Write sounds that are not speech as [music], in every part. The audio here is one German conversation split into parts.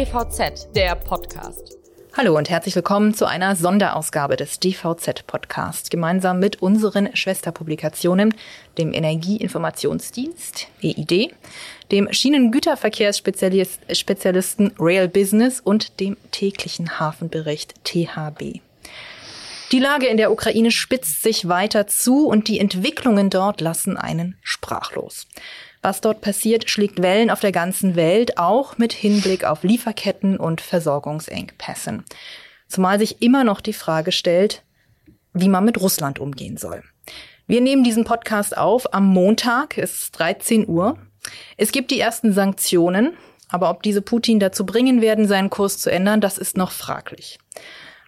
DVZ, der Podcast. Hallo und herzlich willkommen zu einer Sonderausgabe des DVZ Podcast. Gemeinsam mit unseren Schwesterpublikationen, dem Energieinformationsdienst, EID, dem Schienengüterverkehrsspezialisten Rail Business und dem täglichen Hafenbericht THB. Die Lage in der Ukraine spitzt sich weiter zu und die Entwicklungen dort lassen einen sprachlos. Was dort passiert, schlägt Wellen auf der ganzen Welt, auch mit Hinblick auf Lieferketten und Versorgungsengpässen. Zumal sich immer noch die Frage stellt, wie man mit Russland umgehen soll. Wir nehmen diesen Podcast auf am Montag, es ist 13 Uhr. Es gibt die ersten Sanktionen, aber ob diese Putin dazu bringen werden, seinen Kurs zu ändern, das ist noch fraglich.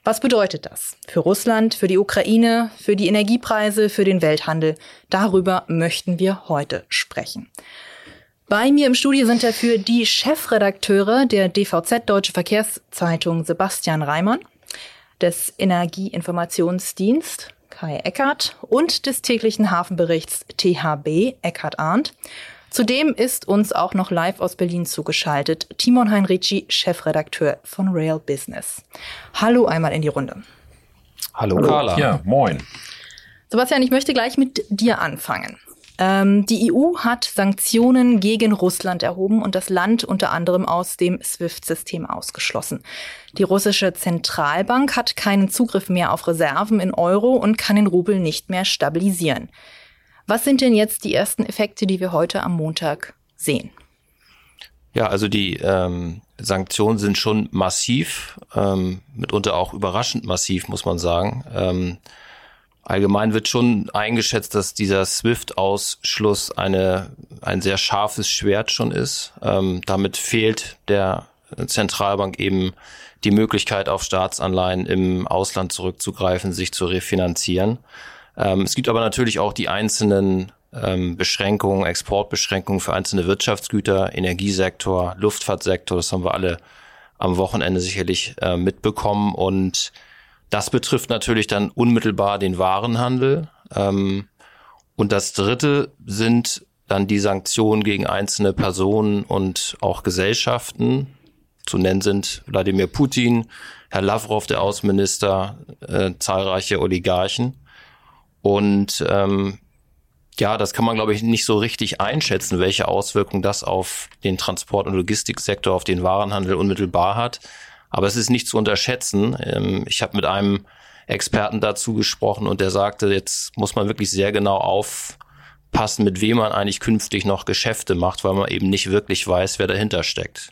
Was bedeutet das für Russland, für die Ukraine, für die Energiepreise, für den Welthandel? Darüber möchten wir heute sprechen. Bei mir im Studio sind dafür die Chefredakteure der DVZ Deutsche Verkehrszeitung Sebastian Reimann, des Energieinformationsdienst Kai Eckert und des täglichen Hafenberichts THB Eckart Arndt Zudem ist uns auch noch live aus Berlin zugeschaltet Timon Heinrici, Chefredakteur von Rail Business. Hallo einmal in die Runde. Hallo, Hallo. Carla. Ja, moin. Sebastian, ich möchte gleich mit dir anfangen. Ähm, die EU hat Sanktionen gegen Russland erhoben und das Land unter anderem aus dem SWIFT-System ausgeschlossen. Die russische Zentralbank hat keinen Zugriff mehr auf Reserven in Euro und kann den Rubel nicht mehr stabilisieren. Was sind denn jetzt die ersten Effekte, die wir heute am Montag sehen? Ja, also die ähm, Sanktionen sind schon massiv, ähm, mitunter auch überraschend massiv, muss man sagen. Ähm, allgemein wird schon eingeschätzt, dass dieser SWIFT-Ausschluss eine ein sehr scharfes Schwert schon ist. Ähm, damit fehlt der Zentralbank eben die Möglichkeit, auf Staatsanleihen im Ausland zurückzugreifen, sich zu refinanzieren. Ähm, es gibt aber natürlich auch die einzelnen ähm, Beschränkungen, Exportbeschränkungen für einzelne Wirtschaftsgüter, Energiesektor, Luftfahrtsektor, das haben wir alle am Wochenende sicherlich äh, mitbekommen. Und das betrifft natürlich dann unmittelbar den Warenhandel. Ähm, und das Dritte sind dann die Sanktionen gegen einzelne Personen und auch Gesellschaften. Zu nennen sind Wladimir Putin, Herr Lavrov, der Außenminister, äh, zahlreiche Oligarchen. Und ähm, ja, das kann man, glaube ich, nicht so richtig einschätzen, welche Auswirkungen das auf den Transport- und Logistiksektor, auf den Warenhandel unmittelbar hat. Aber es ist nicht zu unterschätzen. Ähm, ich habe mit einem Experten dazu gesprochen und der sagte, jetzt muss man wirklich sehr genau aufpassen, mit wem man eigentlich künftig noch Geschäfte macht, weil man eben nicht wirklich weiß, wer dahinter steckt.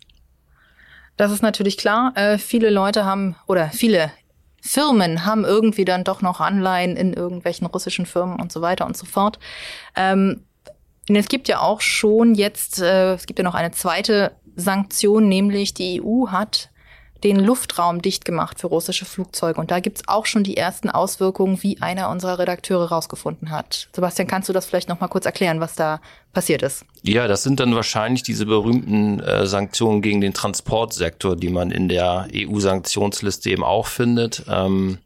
Das ist natürlich klar. Äh, viele Leute haben oder viele Firmen haben irgendwie dann doch noch Anleihen in irgendwelchen russischen Firmen und so weiter und so fort. Ähm, es gibt ja auch schon jetzt, äh, es gibt ja noch eine zweite Sanktion, nämlich die EU hat den Luftraum dicht gemacht für russische Flugzeuge. Und da gibt's auch schon die ersten Auswirkungen, wie einer unserer Redakteure rausgefunden hat. Sebastian, kannst du das vielleicht noch mal kurz erklären, was da passiert ist? Ja, das sind dann wahrscheinlich diese berühmten äh, Sanktionen gegen den Transportsektor, die man in der EU-Sanktionsliste eben auch findet. Ähm,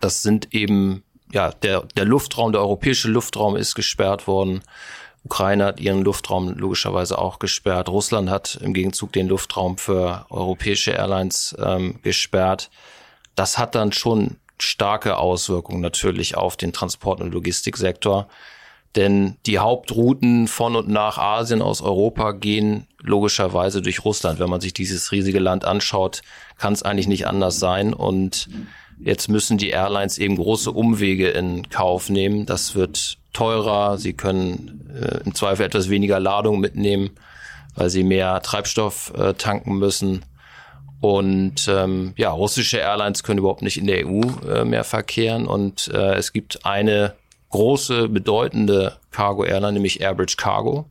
das sind eben, ja, der, der Luftraum, der europäische Luftraum ist gesperrt worden. Ukraine hat ihren Luftraum logischerweise auch gesperrt. Russland hat im Gegenzug den Luftraum für europäische Airlines ähm, gesperrt. Das hat dann schon starke Auswirkungen natürlich auf den Transport- und Logistiksektor. Denn die Hauptrouten von und nach Asien aus Europa gehen logischerweise durch Russland. Wenn man sich dieses riesige Land anschaut, kann es eigentlich nicht anders sein. Und jetzt müssen die Airlines eben große Umwege in Kauf nehmen. Das wird teurer, sie können äh, im Zweifel etwas weniger Ladung mitnehmen, weil sie mehr Treibstoff äh, tanken müssen. Und ähm, ja, russische Airlines können überhaupt nicht in der EU äh, mehr verkehren. Und äh, es gibt eine große, bedeutende Cargo-Airline, nämlich Airbridge Cargo.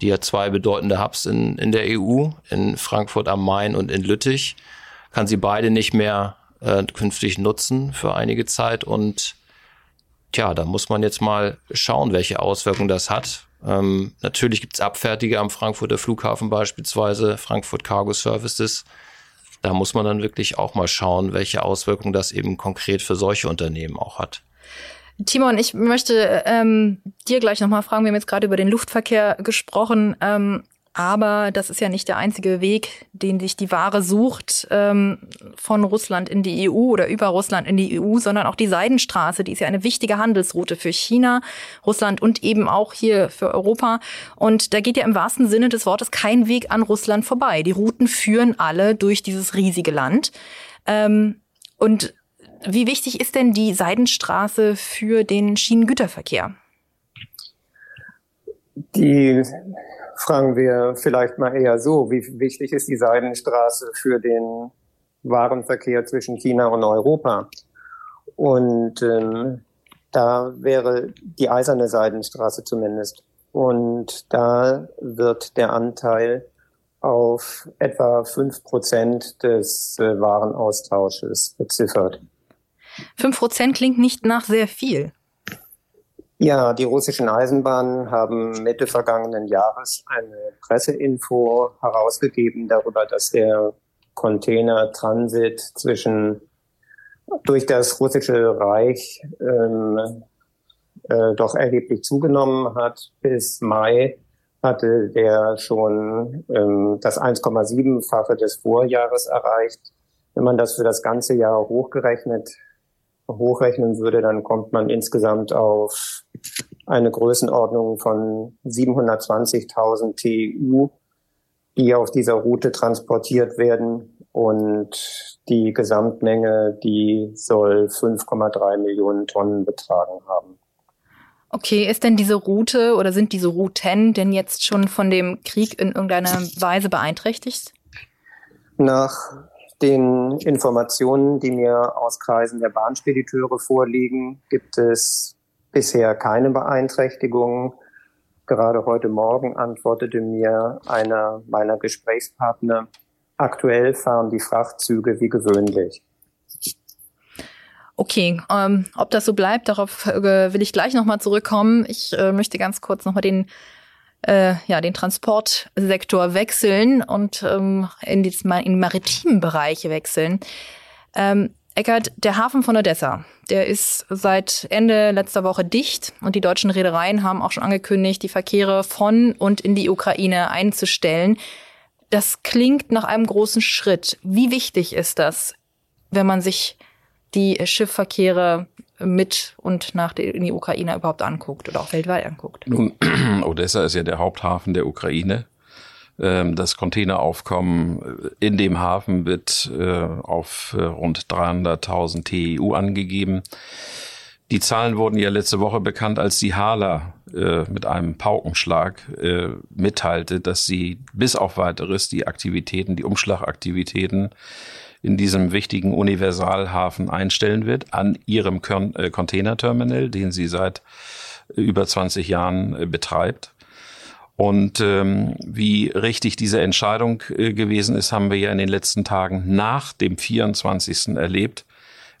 Die hat zwei bedeutende Hubs in, in der EU, in Frankfurt am Main und in Lüttich. Kann sie beide nicht mehr äh, künftig nutzen für einige Zeit. Und Tja, da muss man jetzt mal schauen, welche Auswirkungen das hat. Ähm, natürlich gibt's Abfertiger am Frankfurter Flughafen beispielsweise, Frankfurt Cargo Services. Da muss man dann wirklich auch mal schauen, welche Auswirkungen das eben konkret für solche Unternehmen auch hat. Timon, ich möchte ähm, dir gleich nochmal fragen, wir haben jetzt gerade über den Luftverkehr gesprochen. Ähm, Aber das ist ja nicht der einzige Weg, den sich die Ware sucht ähm, von Russland in die EU oder über Russland in die EU, sondern auch die Seidenstraße, die ist ja eine wichtige Handelsroute für China, Russland und eben auch hier für Europa. Und da geht ja im wahrsten Sinne des Wortes kein Weg an Russland vorbei. Die Routen führen alle durch dieses riesige Land. Ähm, und wie wichtig ist denn die Seidenstraße für den Schienengüterverkehr? Die fragen wir vielleicht mal eher so, wie wichtig ist die Seidenstraße für den Warenverkehr zwischen China und Europa? Und ähm, da wäre die eiserne Seidenstraße zumindest. Und da wird der Anteil auf etwa fünf Prozent des äh, Warenaustausches beziffert. Fünf Prozent klingt nicht nach sehr viel. Ja, die russischen Eisenbahnen haben Mitte vergangenen Jahres eine Presseinfo herausgegeben darüber, dass der Containertransit zwischen durch das russische Reich ähm, äh, doch erheblich zugenommen hat. Bis Mai hatte der schon ähm, das 1,7-fache des Vorjahres erreicht. Wenn man das für das ganze Jahr hochgerechnet hochrechnen würde, dann kommt man insgesamt auf eine Größenordnung von 720.000 TU, die auf dieser Route transportiert werden. Und die Gesamtmenge, die soll 5,3 Millionen Tonnen betragen haben. Okay, ist denn diese Route oder sind diese Routen denn jetzt schon von dem Krieg in irgendeiner Weise beeinträchtigt? Nach den Informationen, die mir aus Kreisen der Bahnspediteure vorliegen, gibt es bisher keine Beeinträchtigungen. Gerade heute Morgen antwortete mir einer meiner Gesprächspartner, aktuell fahren die Frachtzüge wie gewöhnlich. Okay, ähm, ob das so bleibt, darauf äh, will ich gleich nochmal zurückkommen. Ich äh, möchte ganz kurz nochmal den äh, ja, den Transportsektor wechseln und ähm, in, die, in maritimen Bereiche wechseln. Ähm, Eckert, der Hafen von Odessa, der ist seit Ende letzter Woche dicht und die deutschen Reedereien haben auch schon angekündigt, die Verkehre von und in die Ukraine einzustellen. Das klingt nach einem großen Schritt. Wie wichtig ist das, wenn man sich die Schiffverkehre mit und nach der, in die Ukraine überhaupt anguckt oder auch weltweit anguckt. Nun, [clears throat] Odessa ist ja der Haupthafen der Ukraine. Ähm, das Containeraufkommen in dem Hafen wird äh, auf äh, rund 300.000 TEU angegeben. Die Zahlen wurden ja letzte Woche bekannt, als die Hala äh, mit einem Paukenschlag äh, mitteilte, dass sie bis auf weiteres die Aktivitäten, die Umschlagaktivitäten in diesem wichtigen Universalhafen einstellen wird, an ihrem äh, Containerterminal, den sie seit äh, über 20 Jahren äh, betreibt. Und ähm, wie richtig diese Entscheidung äh, gewesen ist, haben wir ja in den letzten Tagen nach dem 24. erlebt,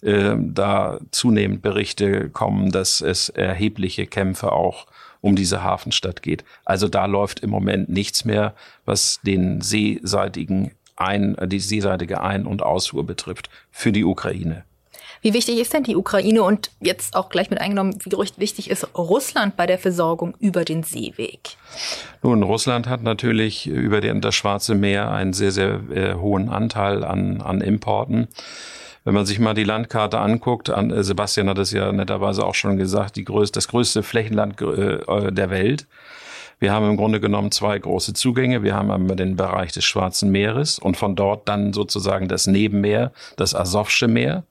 äh, da zunehmend Berichte kommen, dass es erhebliche Kämpfe auch um diese Hafenstadt geht. Also da läuft im Moment nichts mehr, was den seeseitigen ein, die seeseitige Ein- und Ausfuhr betrifft für die Ukraine. Wie wichtig ist denn die Ukraine und jetzt auch gleich mit eingenommen, wie wichtig ist Russland bei der Versorgung über den Seeweg? Nun, Russland hat natürlich über das Schwarze Meer einen sehr, sehr äh, hohen Anteil an, an Importen. Wenn man sich mal die Landkarte anguckt, an, äh, Sebastian hat es ja netterweise auch schon gesagt, die größte, das größte Flächenland äh, der Welt. Wir haben im Grunde genommen zwei große Zugänge. Wir haben einmal den Bereich des Schwarzen Meeres und von dort dann sozusagen das Nebenmeer, das Asowsche Meer.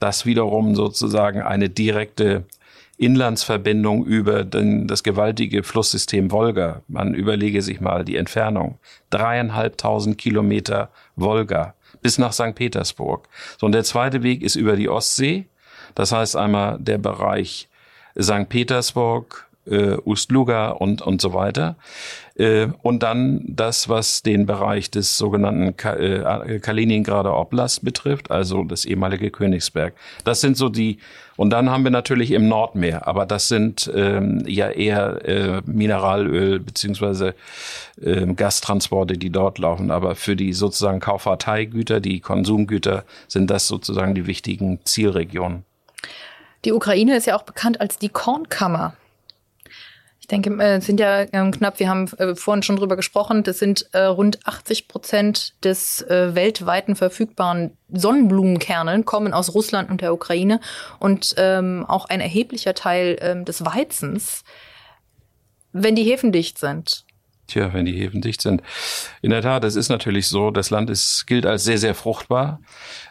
Das wiederum sozusagen eine direkte Inlandsverbindung über den, das gewaltige Flusssystem Wolga. Man überlege sich mal die Entfernung. Dreieinhalbtausend Kilometer Wolga bis nach St. Petersburg. So, und der zweite Weg ist über die Ostsee. Das heißt einmal der Bereich St. Petersburg, äh, Ust-Luga und, und so weiter. Äh, und dann das, was den Bereich des sogenannten äh, Kaliningrader Oblast betrifft, also das ehemalige Königsberg. Das sind so die, und dann haben wir natürlich im Nordmeer, aber das sind ähm, ja eher äh, Mineralöl beziehungsweise äh, Gastransporte, die dort laufen. Aber für die sozusagen Kauffahrteigüter, die Konsumgüter, sind das sozusagen die wichtigen Zielregionen. Die Ukraine ist ja auch bekannt als die Kornkammer denke, es sind ja ähm, knapp, wir haben äh, vorhin schon drüber gesprochen, das sind äh, rund 80 Prozent des äh, weltweiten verfügbaren Sonnenblumenkerneln kommen aus Russland und der Ukraine und ähm, auch ein erheblicher Teil ähm, des Weizens, wenn die Häfen dicht sind. Tja, wenn die Häfen dicht sind. In der Tat, es ist natürlich so, das Land ist, gilt als sehr, sehr fruchtbar.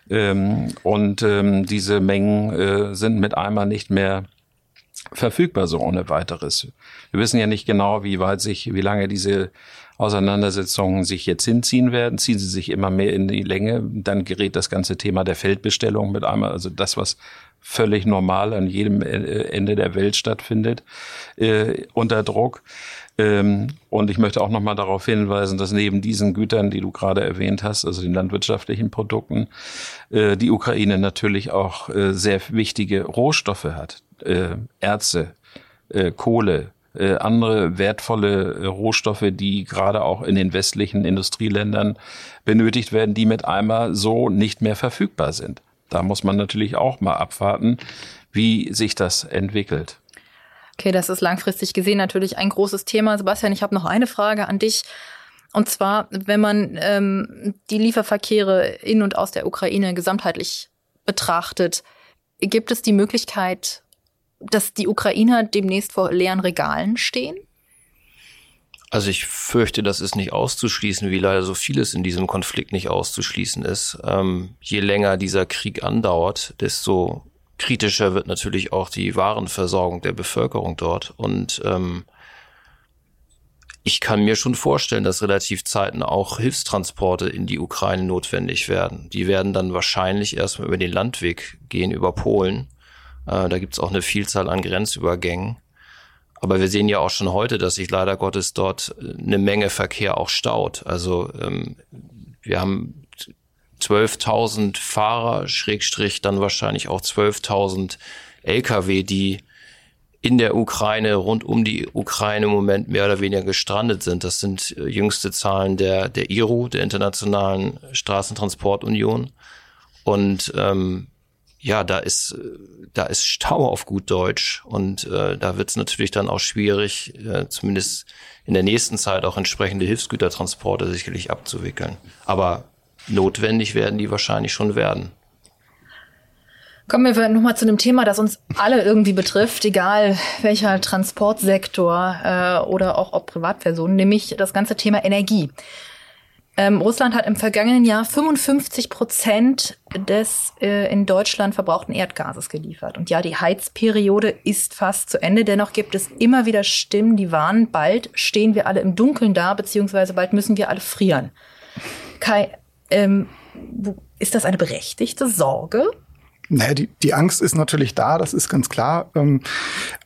Ähm, und ähm, diese Mengen äh, sind mit einmal nicht mehr verfügbar so ohne weiteres. Wir wissen ja nicht genau, wie weit sich, wie lange diese Auseinandersetzungen sich jetzt hinziehen werden. Ziehen sie sich immer mehr in die Länge, dann gerät das ganze Thema der Feldbestellung mit einmal, also das, was völlig normal an jedem äh, Ende der Welt stattfindet, äh, unter Druck. Ähm, und ich möchte auch nochmal darauf hinweisen, dass neben diesen Gütern, die du gerade erwähnt hast, also den landwirtschaftlichen Produkten, äh, die Ukraine natürlich auch äh, sehr wichtige Rohstoffe hat. Äh, Erze, äh, Kohle, andere wertvolle Rohstoffe, die gerade auch in den westlichen Industrieländern benötigt werden, die mit einmal so nicht mehr verfügbar sind. Da muss man natürlich auch mal abwarten, wie sich das entwickelt. Okay, das ist langfristig gesehen natürlich ein großes Thema. Sebastian, ich habe noch eine Frage an dich. Und zwar, wenn man ähm, die Lieferverkehre in und aus der Ukraine gesamtheitlich betrachtet, gibt es die Möglichkeit, dass die Ukrainer demnächst vor leeren Regalen stehen? Also ich fürchte, das ist nicht auszuschließen, wie leider so vieles in diesem Konflikt nicht auszuschließen ist. Ähm, je länger dieser Krieg andauert, desto kritischer wird natürlich auch die Warenversorgung der Bevölkerung dort. Und ähm, ich kann mir schon vorstellen, dass relativ zeitnah auch Hilfstransporte in die Ukraine notwendig werden. Die werden dann wahrscheinlich erstmal über den Landweg gehen, über Polen. Äh, da gibt's auch eine Vielzahl an Grenzübergängen. Aber wir sehen ja auch schon heute, dass sich leider Gottes dort eine Menge Verkehr auch staut. Also ähm, wir haben 12.000 Fahrer, Schrägstrich dann wahrscheinlich auch 12.000 Lkw, die in der Ukraine, rund um die Ukraine im Moment mehr oder weniger gestrandet sind. Das sind äh, jüngste Zahlen der, der IRU, der Internationalen Straßentransportunion. Und ähm, ja, da ist, da ist Stau auf gut Deutsch. Und äh, da wird es natürlich dann auch schwierig, äh, zumindest in der nächsten Zeit auch entsprechende Hilfsgütertransporte sicherlich abzuwickeln. Aber notwendig werden die wahrscheinlich schon werden. Kommen wir nochmal zu einem Thema, das uns alle irgendwie betrifft, egal welcher Transportsektor äh, oder auch ob Privatpersonen, nämlich das ganze Thema Energie. Ähm, Russland hat im vergangenen Jahr 55 Prozent des äh, in Deutschland verbrauchten Erdgases geliefert. Und ja, die Heizperiode ist fast zu Ende. Dennoch gibt es immer wieder Stimmen, die warnen, bald stehen wir alle im Dunkeln da, beziehungsweise bald müssen wir alle frieren. Kai, ähm, ist das eine berechtigte Sorge? Naja, die, die Angst ist natürlich da, das ist ganz klar. Ähm,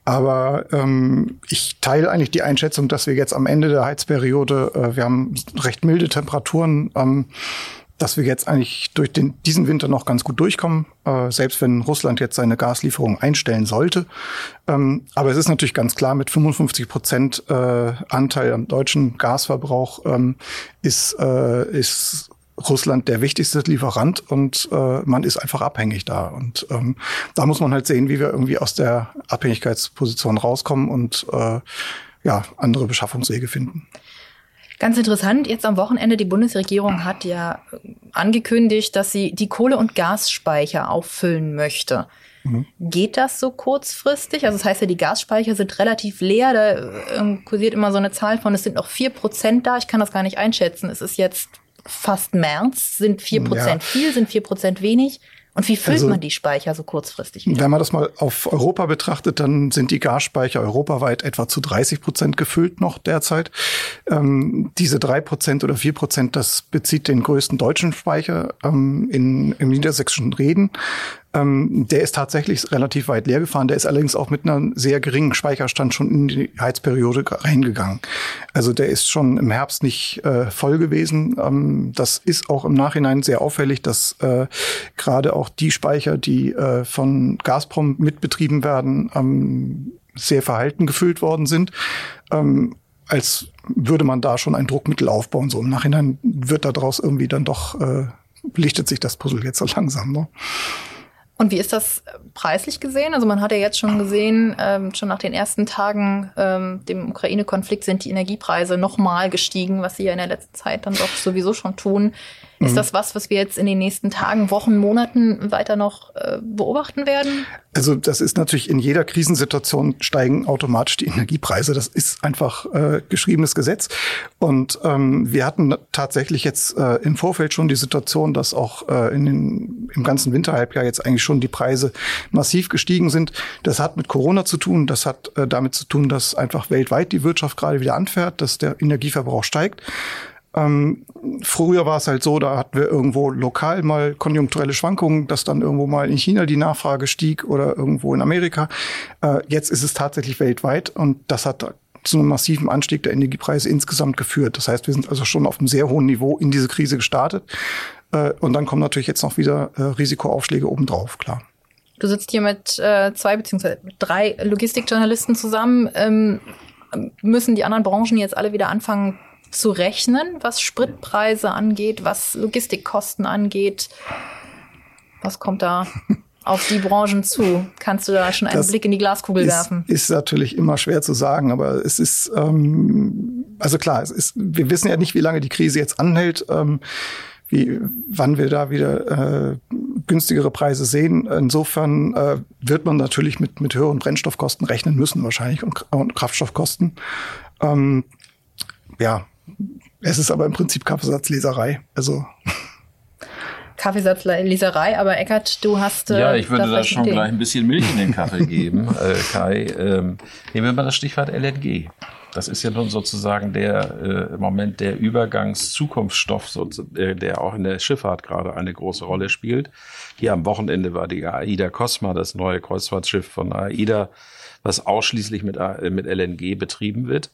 aber ähm, ich teile eigentlich die Einschätzung, dass wir jetzt am Ende der Heizperiode, äh, wir haben recht milde Temperaturen, ähm, dass wir jetzt eigentlich durch den, diesen Winter noch ganz gut durchkommen, äh, selbst wenn Russland jetzt seine Gaslieferung einstellen sollte. Ähm, aber es ist natürlich ganz klar, mit 55 Prozent äh, Anteil am deutschen Gasverbrauch ähm, ist, äh, ist Russland der wichtigste Lieferant und äh, man ist einfach abhängig da. Und ähm, da muss man halt sehen, wie wir irgendwie aus der Abhängigkeitsposition rauskommen und äh, ja, andere Beschaffungswege finden. Ganz interessant, jetzt am Wochenende, die Bundesregierung hat ja angekündigt, dass sie die Kohle- und Gasspeicher auffüllen möchte. Mhm. Geht das so kurzfristig? Also das heißt ja, die Gasspeicher sind relativ leer. Da äh, kursiert immer so eine Zahl von, es sind noch vier Prozent da. Ich kann das gar nicht einschätzen. Es ist jetzt fast März. Sind vier Prozent ja. viel, sind vier Prozent wenig? Und wie füllt also, man die Speicher so kurzfristig wieder? Wenn man das mal auf Europa betrachtet, dann sind die Gasspeicher europaweit etwa zu 30 Prozent gefüllt noch derzeit. Ähm, diese drei Prozent oder vier Prozent, das bezieht den größten deutschen Speicher ähm, in, im niedersächsischen Reden. Ähm, der ist tatsächlich relativ weit leer gefahren. Der ist allerdings auch mit einem sehr geringen Speicherstand schon in die Heizperiode reingegangen. Also der ist schon im Herbst nicht äh, voll gewesen. Ähm, das ist auch im Nachhinein sehr auffällig, dass äh, gerade auch die Speicher, die äh, von Gazprom mitbetrieben werden, ähm, sehr verhalten gefüllt worden sind. Ähm, als würde man da schon ein Druckmittel aufbauen. So im Nachhinein wird daraus irgendwie dann doch, äh, lichtet sich das Puzzle jetzt so langsam. Ne? Und wie ist das preislich gesehen? Also man hat ja jetzt schon gesehen, ähm, schon nach den ersten Tagen ähm, dem Ukraine-Konflikt sind die Energiepreise nochmal gestiegen, was sie ja in der letzten Zeit dann doch sowieso schon tun. Ist mhm. das was, was wir jetzt in den nächsten Tagen, Wochen, Monaten weiter noch äh, beobachten werden? Also das ist natürlich in jeder Krisensituation steigen automatisch die Energiepreise. Das ist einfach äh, geschriebenes Gesetz. Und ähm, wir hatten tatsächlich jetzt äh, im Vorfeld schon die Situation, dass auch äh, in den, im ganzen Winterhalbjahr jetzt eigentlich schon die Preise massiv gestiegen sind. Das hat mit Corona zu tun. Das hat äh, damit zu tun, dass einfach weltweit die Wirtschaft gerade wieder anfährt, dass der Energieverbrauch steigt. Ähm, früher war es halt so, da hatten wir irgendwo lokal mal konjunkturelle Schwankungen, dass dann irgendwo mal in China die Nachfrage stieg oder irgendwo in Amerika. Äh, jetzt ist es tatsächlich weltweit und das hat zu einem massiven Anstieg der Energiepreise insgesamt geführt. Das heißt, wir sind also schon auf einem sehr hohen Niveau in diese Krise gestartet. Äh, und dann kommen natürlich jetzt noch wieder äh, Risikoaufschläge obendrauf, klar. Du sitzt hier mit äh, zwei beziehungsweise drei Logistikjournalisten zusammen. Ähm, müssen die anderen Branchen jetzt alle wieder anfangen, zu rechnen, was Spritpreise angeht, was Logistikkosten angeht. Was kommt da auf die Branchen zu? Kannst du da schon einen das Blick in die Glaskugel ist, werfen? Ist natürlich immer schwer zu sagen, aber es ist, ähm, also klar, es ist, wir wissen ja nicht, wie lange die Krise jetzt anhält. Ähm, wie, wann wir da wieder äh, günstigere Preise sehen. Insofern äh, wird man natürlich mit, mit höheren Brennstoffkosten rechnen müssen, wahrscheinlich, und, und Kraftstoffkosten. Ähm, ja, es ist aber im Prinzip Kaffeesatzleserei. Also. Kaffeesatzleserei, aber Eckert, du hast. Äh, ja, ich würde da schon gleich ein bisschen Milch in den Kaffee [laughs] geben, äh, Kai. Ähm, nehmen wir mal das Stichwort LNG. Das ist ja nun sozusagen der äh, im Moment der Übergangszukunftsstoff, so, äh, der auch in der Schifffahrt gerade eine große Rolle spielt. Hier am Wochenende war die AIDA Cosma, das neue Kreuzfahrtschiff von AIDA, was ausschließlich mit, äh, mit LNG betrieben wird.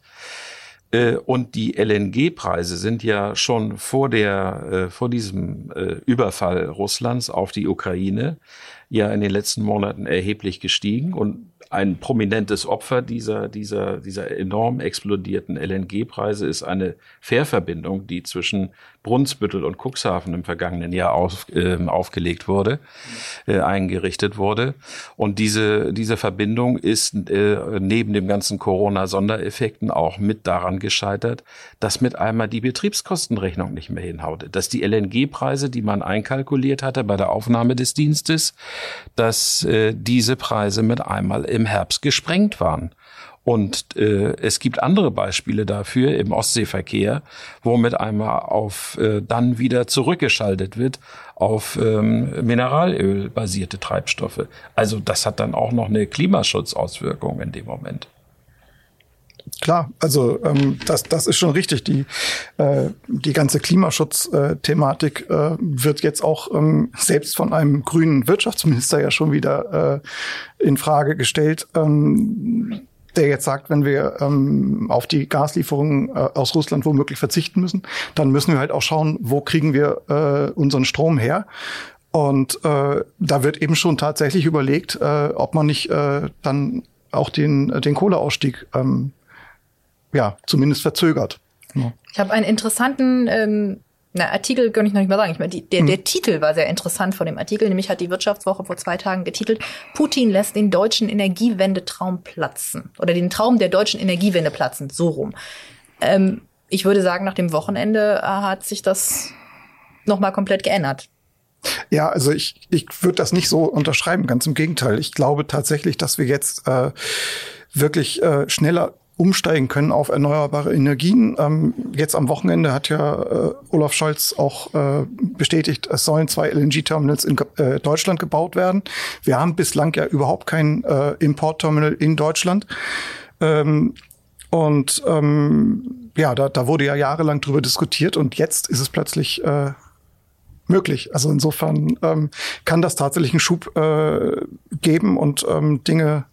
Äh, und die LNG-Preise sind ja schon vor der, äh, vor diesem äh, Überfall Russlands auf die Ukraine ja in den letzten Monaten erheblich gestiegen. Und ein prominentes Opfer dieser, dieser, dieser enorm explodierten LNG-Preise ist eine Fährverbindung, die zwischen Brunsbüttel und Cuxhaven im vergangenen Jahr auf, äh, aufgelegt wurde, äh, eingerichtet wurde. Und diese, diese Verbindung ist äh, neben dem ganzen Corona-Sondereffekten auch mit daran gescheitert, dass mit einmal die Betriebskostenrechnung nicht mehr hinhaute. Dass die LNG-Preise, die man einkalkuliert hatte bei der Aufnahme des Dienstes, dass äh, diese Preise mit einmal im Herbst gesprengt waren. Und äh, es gibt andere Beispiele dafür im Ostseeverkehr, wo mit einmal auf äh, dann wieder zurückgeschaltet wird auf ähm, Mineralöl basierte Treibstoffe. Also das hat dann auch noch eine Klimaschutzauswirkung in dem Moment. Klar, also ähm, das, das ist schon richtig. Die, äh, die ganze Klimaschutzthematik äh, wird jetzt auch ähm, selbst von einem grünen Wirtschaftsminister ja schon wieder äh, in Frage gestellt. Ähm, der jetzt sagt, wenn wir ähm, auf die Gaslieferungen äh, aus Russland womöglich verzichten müssen, dann müssen wir halt auch schauen, wo kriegen wir äh, unseren Strom her. Und äh, da wird eben schon tatsächlich überlegt, äh, ob man nicht äh, dann auch den, den Kohleausstieg ähm, ja zumindest verzögert. Ja. Ich habe einen interessanten ähm, na, Artikel kann ich noch nicht mal sagen. Ich meine, die, der, hm. der Titel war sehr interessant von dem Artikel. Nämlich hat die Wirtschaftswoche vor zwei Tagen getitelt, Putin lässt den deutschen Energiewendetraum platzen. Oder den Traum der deutschen Energiewende platzen. So rum. Ähm, ich würde sagen, nach dem Wochenende äh, hat sich das nochmal komplett geändert. Ja, also ich, ich würde das nicht so unterschreiben, ganz im Gegenteil. Ich glaube tatsächlich, dass wir jetzt äh, wirklich äh, schneller umsteigen können auf erneuerbare Energien. Ähm, jetzt am Wochenende hat ja äh, Olaf Scholz auch äh, bestätigt, es sollen zwei LNG-Terminals in äh, Deutschland gebaut werden. Wir haben bislang ja überhaupt kein äh, Importterminal in Deutschland. Ähm, und ähm, ja, da, da wurde ja jahrelang drüber diskutiert und jetzt ist es plötzlich äh, möglich. Also insofern ähm, kann das tatsächlich einen Schub äh, geben und ähm, Dinge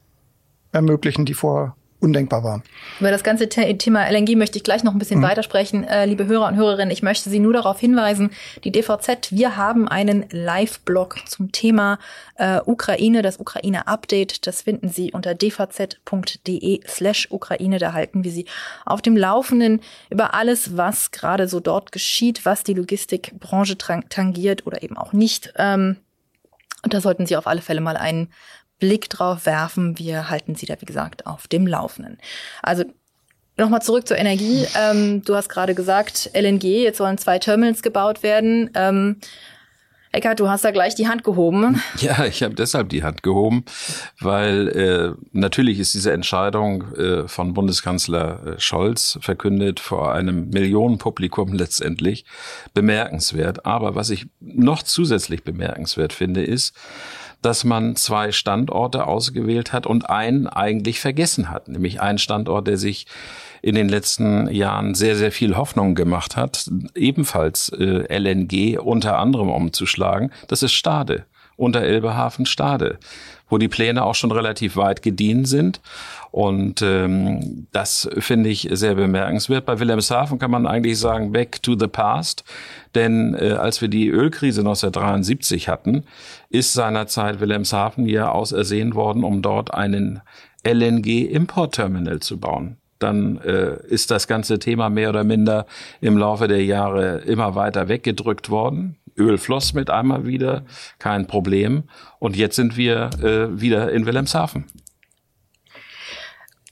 ermöglichen, die vorher undenkbar waren. Über das ganze Thema LNG möchte ich gleich noch ein bisschen mhm. weitersprechen. Äh, liebe Hörer und Hörerinnen, ich möchte Sie nur darauf hinweisen, die DVZ, wir haben einen Live-Blog zum Thema äh, Ukraine, das Ukraine-Update. Das finden Sie unter dvz.de slash Ukraine. Da halten wir Sie auf dem Laufenden über alles, was gerade so dort geschieht, was die Logistikbranche tangiert oder eben auch nicht. Ähm, Und da sollten Sie auf alle Fälle mal einen Blick drauf werfen. Wir halten Sie da, wie gesagt, auf dem Laufenden. Also Nochmal zurück zur Energie. Ähm, du hast gerade gesagt, LNG, jetzt sollen zwei Terminals gebaut werden. Ähm, Eckart, du hast da gleich die Hand gehoben. [laughs] Ja, ich habe deshalb die Hand gehoben, weil äh, natürlich ist diese Entscheidung äh, von Bundeskanzler äh, Scholz verkündet vor einem Millionenpublikum letztendlich bemerkenswert. Aber was ich noch zusätzlich bemerkenswert finde, ist, dass man zwei Standorte ausgewählt hat und einen eigentlich vergessen hat, nämlich einen Standort, der sich in den letzten Jahren sehr, sehr viel Hoffnung gemacht hat, ebenfalls äh, LNG unter anderem umzuschlagen. Das ist Stade, unter Elbehafen Stade, wo die Pläne auch schon relativ weit gediehen sind. Und ähm, das finde ich sehr bemerkenswert. Bei Wilhelmshaven kann man eigentlich sagen, back to the past. Denn äh, als wir die Ölkrise 1973 hatten, ist seinerzeit Wilhelmshaven ja ausersehen worden, um dort einen LNG-Importterminal zu bauen dann äh, ist das ganze Thema mehr oder minder im Laufe der Jahre immer weiter weggedrückt worden. Öl floss mit einmal wieder, kein Problem. Und jetzt sind wir äh, wieder in Wilhelmshaven.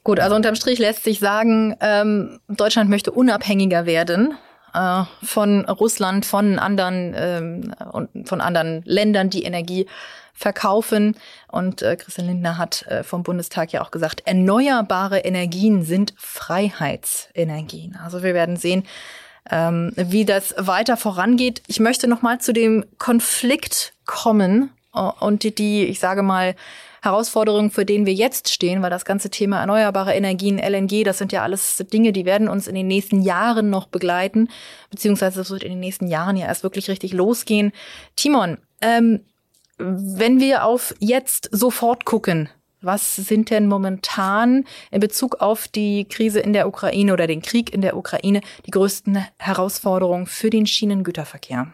Gut, also unterm Strich lässt sich sagen, ähm, Deutschland möchte unabhängiger werden äh, von Russland, von anderen ähm, und von anderen Ländern, die Energie verkaufen. Und äh, Christian Lindner hat äh, vom Bundestag ja auch gesagt, erneuerbare Energien sind Freiheitsenergien. Also wir werden sehen, ähm, wie das weiter vorangeht. Ich möchte noch mal zu dem Konflikt kommen äh, und die, die, ich sage mal, Herausforderungen, für denen wir jetzt stehen, weil das ganze Thema erneuerbare Energien, LNG, das sind ja alles Dinge, die werden uns in den nächsten Jahren noch begleiten, beziehungsweise es wird in den nächsten Jahren ja erst wirklich richtig losgehen. Timon, ähm, wenn wir auf jetzt sofort gucken, was sind denn momentan in Bezug auf die Krise in der Ukraine oder den Krieg in der Ukraine die größten Herausforderungen für den Schienengüterverkehr?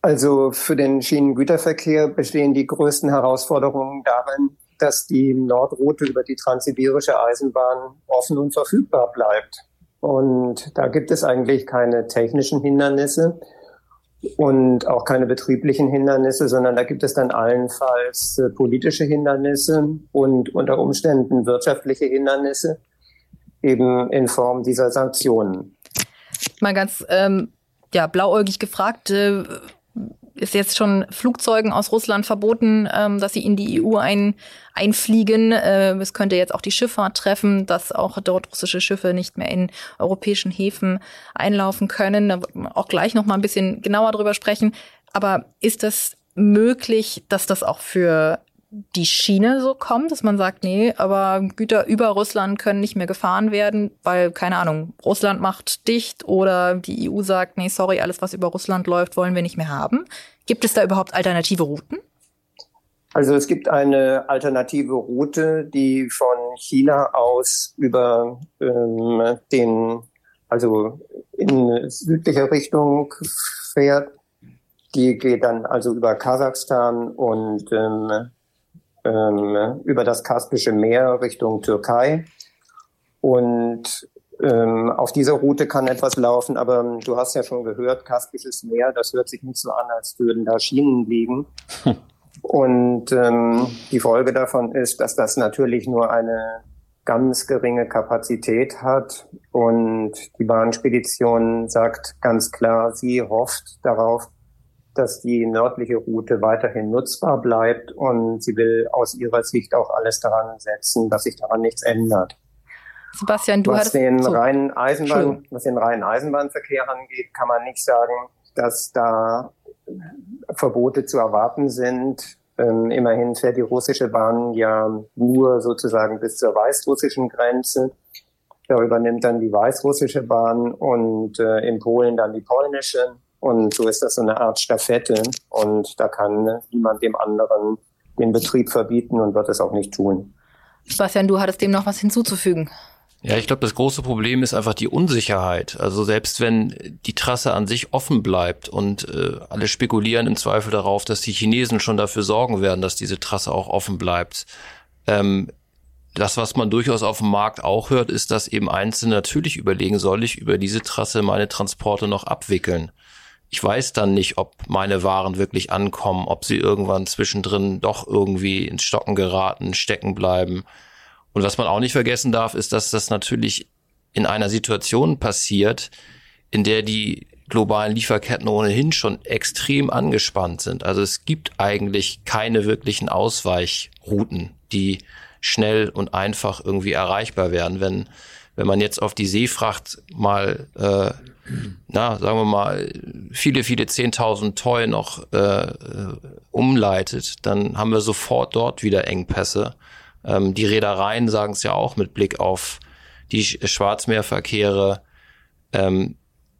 Also für den Schienengüterverkehr bestehen die größten Herausforderungen darin, dass die Nordroute über die transsibirische Eisenbahn offen und verfügbar bleibt. Und da gibt es eigentlich keine technischen Hindernisse und auch keine betrieblichen Hindernisse, sondern da gibt es dann allenfalls äh, politische Hindernisse und unter Umständen wirtschaftliche Hindernisse, eben in Form dieser Sanktionen. Mal ganz ähm, ja, blauäugig gefragt, äh, ist jetzt schon Flugzeugen aus Russland verboten, ähm, dass sie in die EU ein, einfliegen. Äh, es könnte jetzt auch die Schifffahrt treffen, dass auch dort russische Schiffe nicht mehr in europäischen Häfen einlaufen können. Da auch gleich noch mal ein bisschen genauer drüber sprechen. Aber ist das möglich, dass das auch für die Schiene so kommt, dass man sagt, nee, aber Güter über Russland können nicht mehr gefahren werden, weil, keine Ahnung, Russland macht dicht oder die EU sagt, nee, sorry, alles, was über Russland läuft, wollen wir nicht mehr haben. Gibt es da überhaupt alternative Routen? Also es gibt eine alternative Route, die von China aus über ähm, den, also in südlicher Richtung fährt. Die geht dann also über Kasachstan und ähm, ähm, über das Kaspische Meer Richtung Türkei. Und ähm, auf dieser Route kann etwas laufen, aber ähm, du hast ja schon gehört, Kaspisches Meer, das hört sich nicht so an, als würden da Schienen liegen. Und ähm, die Folge davon ist, dass das natürlich nur eine ganz geringe Kapazität hat. Und die Bahnspedition sagt ganz klar, sie hofft darauf, dass die nördliche Route weiterhin nutzbar bleibt und sie will aus ihrer Sicht auch alles daran setzen, dass sich daran nichts ändert. Sebastian, du was den so. reinen Eisenbahn, was den reinen Eisenbahnverkehr angeht, kann man nicht sagen, dass da Verbote zu erwarten sind. Ähm, immerhin fährt die russische Bahn ja nur sozusagen bis zur weißrussischen Grenze. Darüber nimmt dann die weißrussische Bahn und äh, in Polen dann die polnische. Und so ist das so eine Art Staffette und da kann niemand dem anderen den Betrieb verbieten und wird es auch nicht tun. Sebastian, du hattest dem noch was hinzuzufügen. Ja, ich glaube, das große Problem ist einfach die Unsicherheit. Also selbst wenn die Trasse an sich offen bleibt und äh, alle spekulieren im Zweifel darauf, dass die Chinesen schon dafür sorgen werden, dass diese Trasse auch offen bleibt. Ähm, das, was man durchaus auf dem Markt auch hört, ist, dass eben Einzelne natürlich überlegen, soll ich über diese Trasse meine Transporte noch abwickeln? Ich weiß dann nicht, ob meine Waren wirklich ankommen, ob sie irgendwann zwischendrin doch irgendwie ins Stocken geraten, stecken bleiben. Und was man auch nicht vergessen darf, ist, dass das natürlich in einer Situation passiert, in der die globalen Lieferketten ohnehin schon extrem angespannt sind. Also es gibt eigentlich keine wirklichen Ausweichrouten, die schnell und einfach irgendwie erreichbar werden. Wenn, wenn man jetzt auf die Seefracht mal, äh, na, sagen wir mal, viele, viele Zehntausend Toy noch äh, umleitet, dann haben wir sofort dort wieder Engpässe. Ähm, die Reedereien sagen es ja auch mit Blick auf die Schwarzmeerverkehre. Ähm,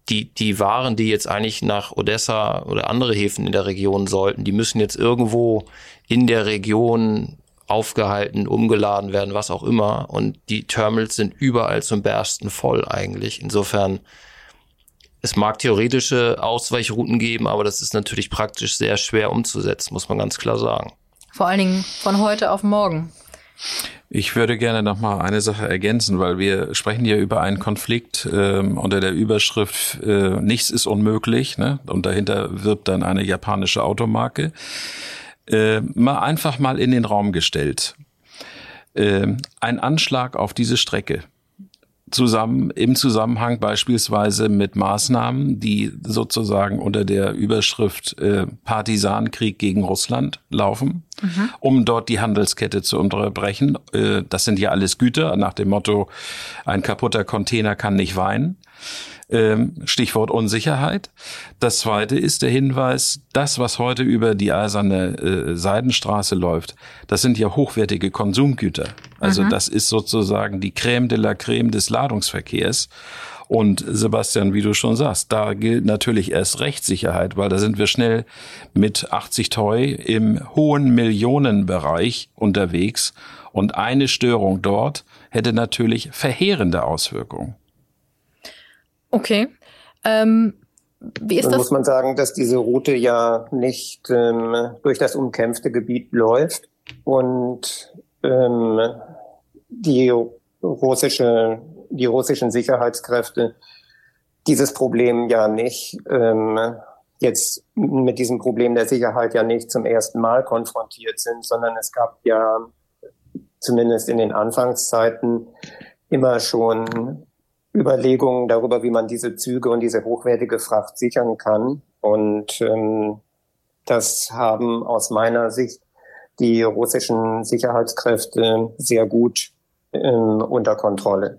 die, die Waren, die jetzt eigentlich nach Odessa oder andere Häfen in der Region sollten, die müssen jetzt irgendwo in der Region aufgehalten, umgeladen werden, was auch immer. Und die Terminals sind überall zum Bersten voll eigentlich. Insofern, es mag theoretische Ausweichrouten geben, aber das ist natürlich praktisch sehr schwer umzusetzen, muss man ganz klar sagen. Vor allen Dingen von heute auf morgen. Ich würde gerne noch mal eine Sache ergänzen, weil wir sprechen hier über einen Konflikt äh, unter der Überschrift äh, Nichts ist unmöglich, ne? und dahinter wirbt dann eine japanische Automarke äh, mal einfach mal in den Raum gestellt. Äh, ein Anschlag auf diese Strecke zusammen im Zusammenhang beispielsweise mit Maßnahmen, die sozusagen unter der Überschrift äh, Partisanenkrieg gegen Russland laufen, mhm. um dort die Handelskette zu unterbrechen. Äh, das sind ja alles Güter nach dem Motto: Ein kaputter Container kann nicht weinen. Ähm, Stichwort Unsicherheit. Das zweite ist der Hinweis, das, was heute über die eiserne äh, Seidenstraße läuft, das sind ja hochwertige Konsumgüter. Also mhm. das ist sozusagen die Crème de la Crème des Ladungsverkehrs. Und Sebastian, wie du schon sagst, da gilt natürlich erst Rechtssicherheit, weil da sind wir schnell mit 80 Toy im hohen Millionenbereich unterwegs. Und eine Störung dort hätte natürlich verheerende Auswirkungen. Okay. Ähm, wie ist Dann das? muss man sagen, dass diese Route ja nicht ähm, durch das umkämpfte Gebiet läuft und ähm, die russische, die russischen Sicherheitskräfte dieses Problem ja nicht ähm, jetzt mit diesem Problem der Sicherheit ja nicht zum ersten Mal konfrontiert sind, sondern es gab ja zumindest in den Anfangszeiten immer schon Überlegungen darüber, wie man diese Züge und diese hochwertige Fracht sichern kann. Und ähm, das haben aus meiner Sicht die russischen Sicherheitskräfte sehr gut ähm, unter Kontrolle.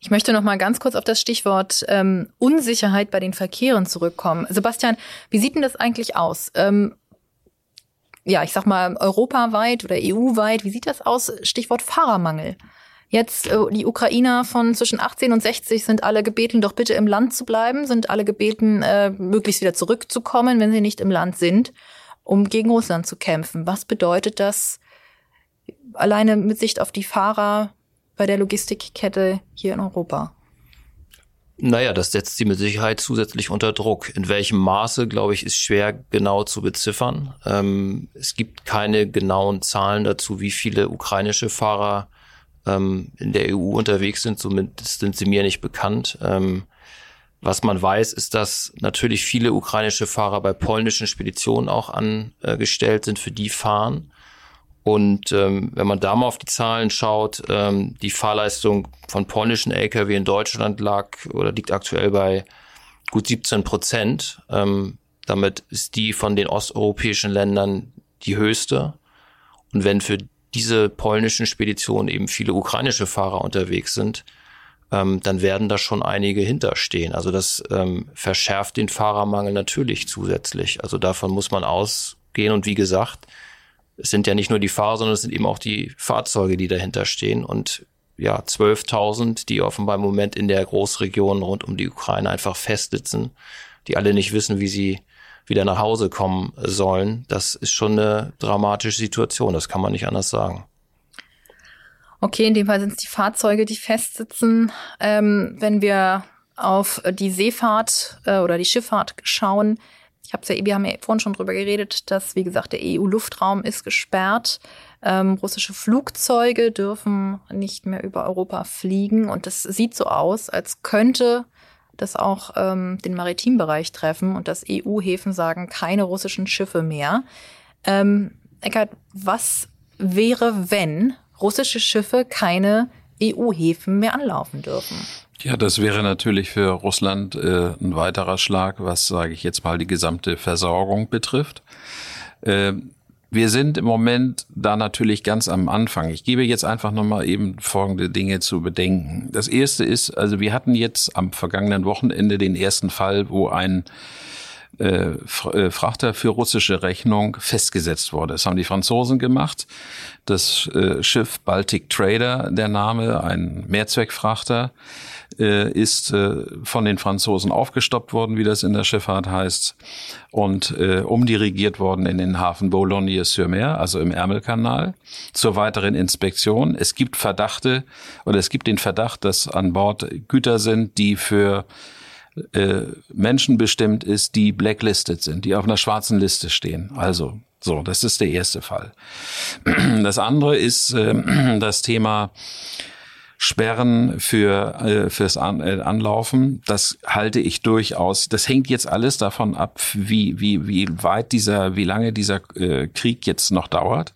Ich möchte noch mal ganz kurz auf das Stichwort ähm, Unsicherheit bei den Verkehren zurückkommen. Sebastian, wie sieht denn das eigentlich aus? Ähm, ja, ich sag mal europaweit oder EU-weit, wie sieht das aus? Stichwort Fahrermangel. Jetzt äh, die Ukrainer von zwischen 18 und 60 sind alle gebeten, doch bitte im Land zu bleiben, sind alle gebeten, äh, möglichst wieder zurückzukommen, wenn sie nicht im Land sind, um gegen Russland zu kämpfen. Was bedeutet das alleine mit Sicht auf die Fahrer bei der Logistikkette hier in Europa? Naja, das setzt sie mit Sicherheit zusätzlich unter Druck. In welchem Maße, glaube ich, ist schwer genau zu beziffern. Ähm, es gibt keine genauen Zahlen dazu, wie viele ukrainische Fahrer ähm, in der EU unterwegs sind, zumindest sind sie mir nicht bekannt. Ähm, was man weiß, ist, dass natürlich viele ukrainische Fahrer bei polnischen Speditionen auch angestellt sind, für die fahren. Und ähm, wenn man da mal auf die Zahlen schaut, ähm, die Fahrleistung von polnischen Lkw in Deutschland lag oder liegt aktuell bei gut 17 Prozent. Ähm, damit ist die von den osteuropäischen Ländern die höchste. Und wenn für diese polnischen Speditionen eben viele ukrainische Fahrer unterwegs sind, ähm, dann werden da schon einige hinterstehen. Also das ähm, verschärft den Fahrermangel natürlich zusätzlich. Also davon muss man ausgehen. Und wie gesagt, es sind ja nicht nur die Fahrer, sondern es sind eben auch die Fahrzeuge, die dahinter stehen. Und ja, 12.000, die offenbar im Moment in der Großregion rund um die Ukraine einfach festsitzen, die alle nicht wissen, wie sie wieder nach Hause kommen sollen. Das ist schon eine dramatische Situation, das kann man nicht anders sagen. Okay, in dem Fall sind es die Fahrzeuge, die festsitzen. Ähm, wenn wir auf die Seefahrt äh, oder die Schifffahrt schauen, ich habe ja, wir haben ja vorhin schon drüber geredet, dass wie gesagt der EU-Luftraum ist gesperrt. Ähm, russische Flugzeuge dürfen nicht mehr über Europa fliegen und es sieht so aus, als könnte das auch ähm, den Maritimbereich treffen und dass EU-Häfen sagen, keine russischen Schiffe mehr. Ähm, Eckert, was wäre, wenn russische Schiffe keine EU-Häfen mehr anlaufen dürfen? Ja, das wäre natürlich für Russland äh, ein weiterer Schlag, was, sage ich jetzt mal, die gesamte Versorgung betrifft. Äh, wir sind im Moment da natürlich ganz am Anfang. Ich gebe jetzt einfach nochmal eben folgende Dinge zu bedenken. Das erste ist, also wir hatten jetzt am vergangenen Wochenende den ersten Fall, wo ein äh, äh, Frachter für russische Rechnung festgesetzt wurde. Das haben die Franzosen gemacht. Das äh, Schiff Baltic Trader, der Name, ein Mehrzweckfrachter, äh, ist äh, von den Franzosen aufgestoppt worden, wie das in der Schifffahrt heißt, und äh, umdirigiert worden in den Hafen Boulogne-sur-Mer, also im Ärmelkanal, zur weiteren Inspektion. Es gibt Verdachte oder es gibt den Verdacht, dass an Bord Güter sind, die für äh, Menschen bestimmt ist, die blacklisted sind, die auf einer schwarzen Liste stehen. Also so, das ist der erste Fall. Das andere ist äh, das Thema Sperren für äh, fürs An äh, Anlaufen. Das halte ich durchaus. Das hängt jetzt alles davon ab, wie wie wie weit dieser, wie lange dieser äh, Krieg jetzt noch dauert.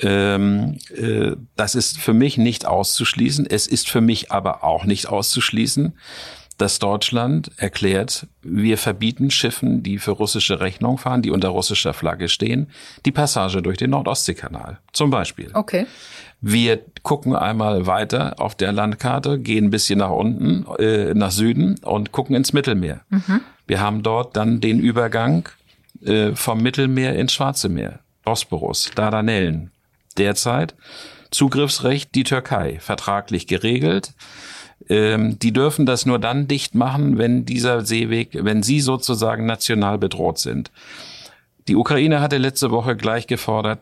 Ähm, äh, das ist für mich nicht auszuschließen. Es ist für mich aber auch nicht auszuschließen, dass Deutschland erklärt, wir verbieten Schiffen, die für russische Rechnung fahren, die unter russischer Flagge stehen, die Passage durch den Nordostseekanal. Zum Beispiel. Okay. Wir gucken einmal weiter auf der Landkarte, gehen ein bisschen nach unten, äh, nach Süden und gucken ins Mittelmeer. Mhm. Wir haben dort dann den Übergang äh, vom Mittelmeer ins Schwarze Meer. Bosporus, Dardanellen. Derzeit Zugriffsrecht die Türkei, vertraglich geregelt. Ähm, die dürfen das nur dann dicht machen, wenn dieser Seeweg, wenn sie sozusagen national bedroht sind. Die Ukraine hatte letzte Woche gleich gefordert,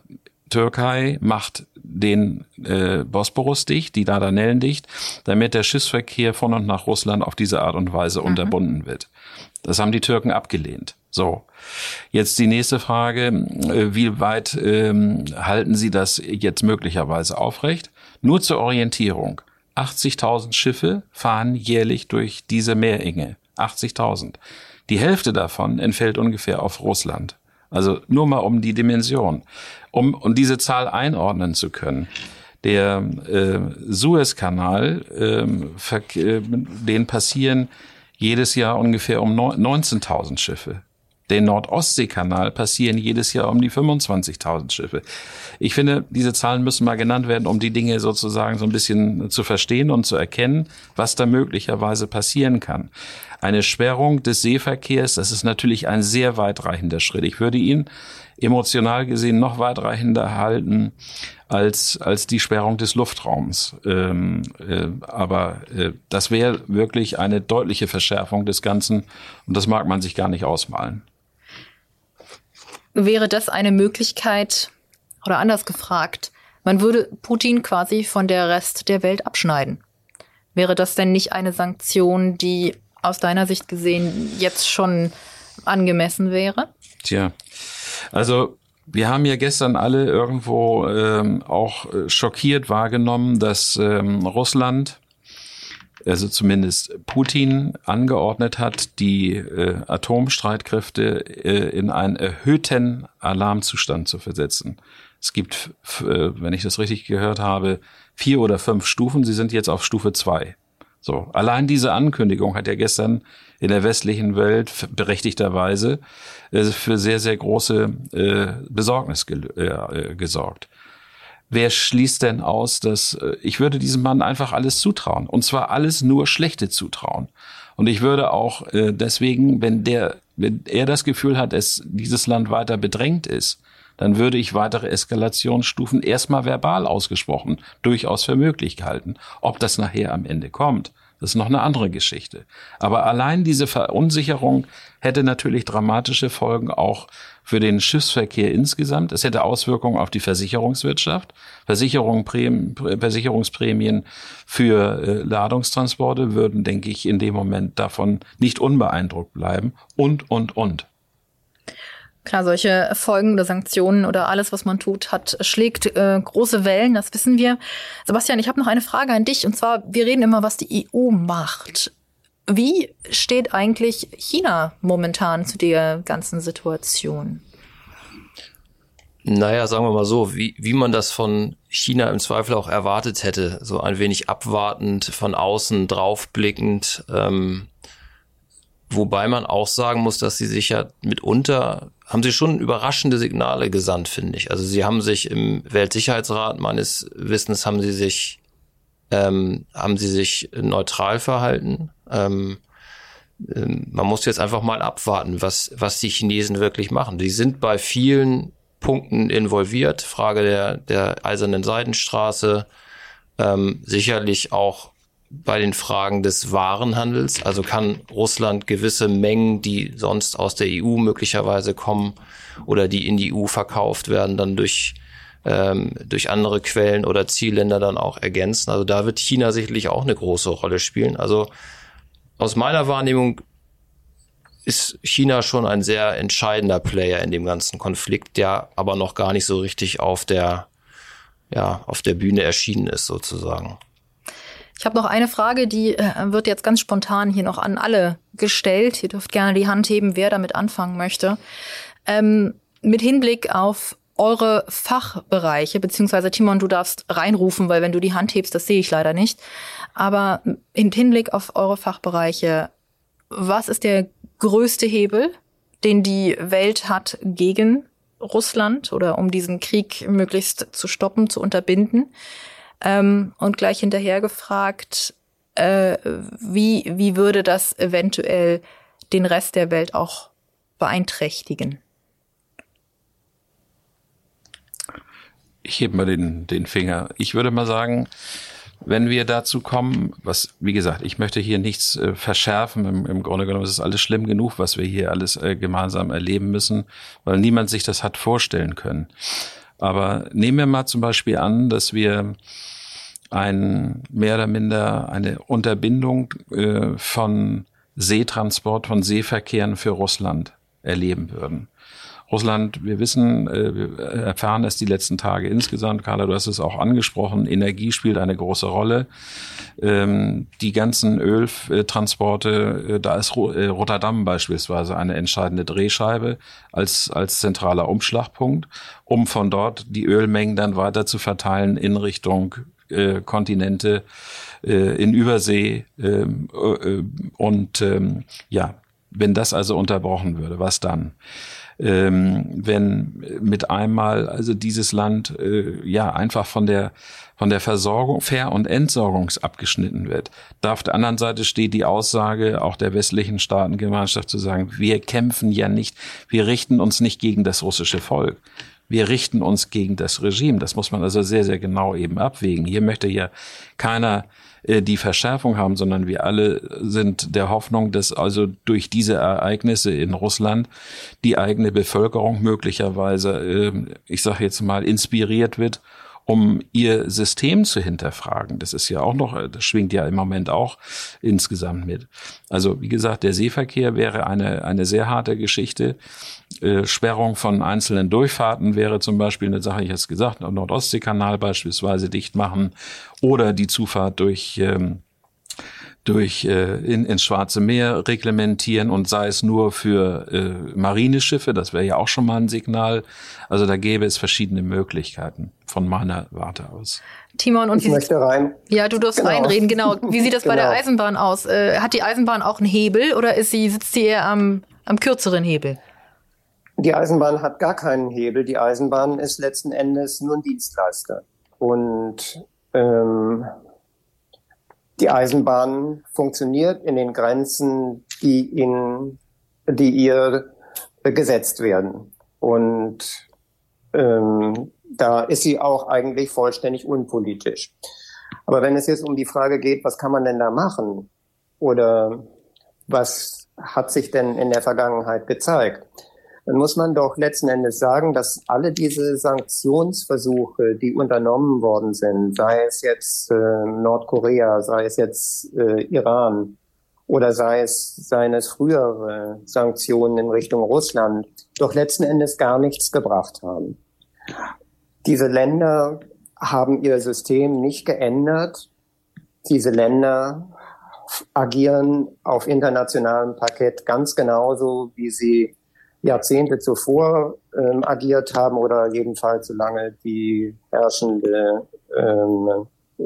Türkei macht den äh, Bosporus dicht, die Dardanellen dicht, damit der Schiffsverkehr von und nach Russland auf diese Art und Weise mhm. unterbunden wird. Das haben die Türken abgelehnt. So, jetzt die nächste Frage, äh, wie weit ähm, halten Sie das jetzt möglicherweise aufrecht? Nur zur Orientierung. 80.000 Schiffe fahren jährlich durch diese Meerenge. 80.000. Die Hälfte davon entfällt ungefähr auf Russland. Also nur mal um die Dimension. Um, um diese Zahl einordnen zu können. Der äh, Suezkanal, äh, äh, den passieren jedes Jahr ungefähr um 19.000 Schiffe den Nord-Ostsee-Kanal passieren jedes Jahr um die 25.000 Schiffe. Ich finde, diese Zahlen müssen mal genannt werden, um die Dinge sozusagen so ein bisschen zu verstehen und zu erkennen, was da möglicherweise passieren kann. Eine Sperrung des Seeverkehrs, das ist natürlich ein sehr weitreichender Schritt. Ich würde ihn emotional gesehen noch weitreichender halten als, als die Sperrung des Luftraums. Ähm, äh, aber äh, das wäre wirklich eine deutliche Verschärfung des Ganzen und das mag man sich gar nicht ausmalen. Wäre das eine Möglichkeit, oder anders gefragt, man würde Putin quasi von der Rest der Welt abschneiden. Wäre das denn nicht eine Sanktion, die aus deiner Sicht gesehen jetzt schon angemessen wäre? Tja, also wir haben ja gestern alle irgendwo ähm, auch äh, schockiert wahrgenommen, dass ähm, Russland also zumindest Putin angeordnet hat, die äh, Atomstreitkräfte äh, in einen erhöhten Alarmzustand zu versetzen. Es gibt, äh, wenn ich das richtig gehört habe, vier oder fünf Stufen. Sie sind jetzt auf Stufe zwei. So, allein diese Ankündigung hat ja gestern in der westlichen Welt berechtigterweise äh, für sehr, sehr große äh, Besorgnis gesorgt. Wer schließt denn aus, dass äh, ich würde diesem Mann einfach alles zutrauen und zwar alles nur Schlechte zutrauen. Und ich würde auch äh, deswegen, wenn der, wenn er das Gefühl hat, dass dieses Land weiter bedrängt ist, dann würde ich weitere Eskalationsstufen erstmal verbal ausgesprochen durchaus für möglich halten. Ob das nachher am Ende kommt, das ist noch eine andere Geschichte. Aber allein diese Verunsicherung hätte natürlich dramatische Folgen auch für den Schiffsverkehr insgesamt. Es hätte Auswirkungen auf die Versicherungswirtschaft. Versicherung, Versicherungsprämien für äh, Ladungstransporte würden, denke ich, in dem Moment davon nicht unbeeindruckt bleiben. Und, und, und. Klar, solche Folgen oder Sanktionen oder alles, was man tut, hat schlägt äh, große Wellen, das wissen wir. Sebastian, ich habe noch eine Frage an dich und zwar, wir reden immer, was die EU macht. Wie steht eigentlich China momentan zu der ganzen Situation? Naja, sagen wir mal so, wie, wie man das von China im Zweifel auch erwartet hätte, so ein wenig abwartend, von außen draufblickend, ähm, wobei man auch sagen muss, dass sie sich ja mitunter, haben sie schon überraschende Signale gesandt, finde ich. Also sie haben sich im Weltsicherheitsrat, meines Wissens, haben sie sich, ähm, haben sie sich neutral verhalten. Ähm, ähm man muss jetzt einfach mal abwarten, was, was die Chinesen wirklich machen. Die sind bei vielen Punkten involviert. Frage der, der Eisernen Seidenstraße, ähm, sicherlich auch bei den Fragen des Warenhandels. Also kann Russland gewisse Mengen, die sonst aus der EU möglicherweise kommen oder die in die EU verkauft werden, dann durch, ähm, durch andere Quellen oder Zielländer dann auch ergänzen. Also da wird China sicherlich auch eine große Rolle spielen. Also aus meiner Wahrnehmung ist China schon ein sehr entscheidender Player in dem ganzen Konflikt, der aber noch gar nicht so richtig auf der, ja, auf der Bühne erschienen ist, sozusagen. Ich habe noch eine Frage, die äh, wird jetzt ganz spontan hier noch an alle gestellt. Ihr dürft gerne die Hand heben, wer damit anfangen möchte. Ähm, mit Hinblick auf eure Fachbereiche, beziehungsweise Timon, du darfst reinrufen, weil wenn du die Hand hebst, das sehe ich leider nicht. Aber im Hinblick auf eure Fachbereiche, was ist der größte Hebel, den die Welt hat gegen Russland oder um diesen Krieg möglichst zu stoppen, zu unterbinden. Ähm, und gleich hinterher gefragt, äh, wie, wie würde das eventuell den Rest der Welt auch beeinträchtigen? Ich hebe mal den, den Finger. Ich würde mal sagen, wenn wir dazu kommen, was, wie gesagt, ich möchte hier nichts äh, verschärfen. Im, Im Grunde genommen ist es alles schlimm genug, was wir hier alles äh, gemeinsam erleben müssen, weil niemand sich das hat vorstellen können. Aber nehmen wir mal zum Beispiel an, dass wir ein mehr oder minder eine Unterbindung äh, von Seetransport, von Seeverkehren für Russland erleben würden. Russland, wir wissen, äh, wir erfahren es die letzten Tage insgesamt. Carla, du hast es auch angesprochen. Energie spielt eine große Rolle. Ähm, die ganzen Öltransporte, äh, da ist äh, Rotterdam beispielsweise eine entscheidende Drehscheibe als, als zentraler Umschlagpunkt, um von dort die Ölmengen dann weiter zu verteilen in Richtung Kontinente, in Übersee ähm, und ähm, ja, wenn das also unterbrochen würde, was dann? Ähm, wenn mit einmal also dieses Land äh, ja einfach von der von der Versorgung, Ver- und Entsorgung abgeschnitten wird. Da auf der anderen Seite steht die Aussage auch der westlichen Staatengemeinschaft zu sagen, wir kämpfen ja nicht, wir richten uns nicht gegen das russische Volk. Wir richten uns gegen das Regime. Das muss man also sehr, sehr genau eben abwägen. Hier möchte ja keiner äh, die Verschärfung haben, sondern wir alle sind der Hoffnung, dass also durch diese Ereignisse in Russland die eigene Bevölkerung möglicherweise, ähm, ich sage jetzt mal, inspiriert wird um ihr System zu hinterfragen. Das ist ja auch noch, das schwingt ja im Moment auch insgesamt mit. Also wie gesagt, der Seeverkehr wäre eine, eine sehr harte Geschichte. Äh, Sperrung von einzelnen Durchfahrten wäre zum Beispiel eine Sache, ich habe es gesagt, Nordostseekanal beispielsweise dicht machen oder die Zufahrt durch ähm, durch äh, in, ins Schwarze Meer reglementieren und sei es nur für äh, Marineschiffe, das wäre ja auch schon mal ein Signal. Also da gäbe es verschiedene Möglichkeiten von meiner Warte aus. Timon und ich möchte rein. Ja, du darfst genau. reinreden, genau. Wie sieht das genau. bei der genau. Eisenbahn aus? Äh, hat die Eisenbahn auch einen Hebel oder ist sie, sitzt sie eher am, am kürzeren Hebel? Die Eisenbahn hat gar keinen Hebel. Die Eisenbahn ist letzten Endes nur ein Dienstleister. Und ähm, die Eisenbahn funktioniert in den Grenzen, die in, die ihr gesetzt werden. Und ähm, da ist sie auch eigentlich vollständig unpolitisch. Aber wenn es jetzt um die Frage geht, was kann man denn da machen? Oder was hat sich denn in der Vergangenheit gezeigt? Dann muss man doch letzten Endes sagen, dass alle diese Sanktionsversuche, die unternommen worden sind, sei es jetzt äh, Nordkorea, sei es jetzt äh, Iran oder sei es seines frühere Sanktionen in Richtung Russland, doch letzten Endes gar nichts gebracht haben. Diese Länder haben ihr System nicht geändert. Diese Länder agieren auf internationalem Parkett ganz genauso, wie sie Jahrzehnte zuvor ähm, agiert haben oder jedenfalls solange die herrschende, ähm, äh,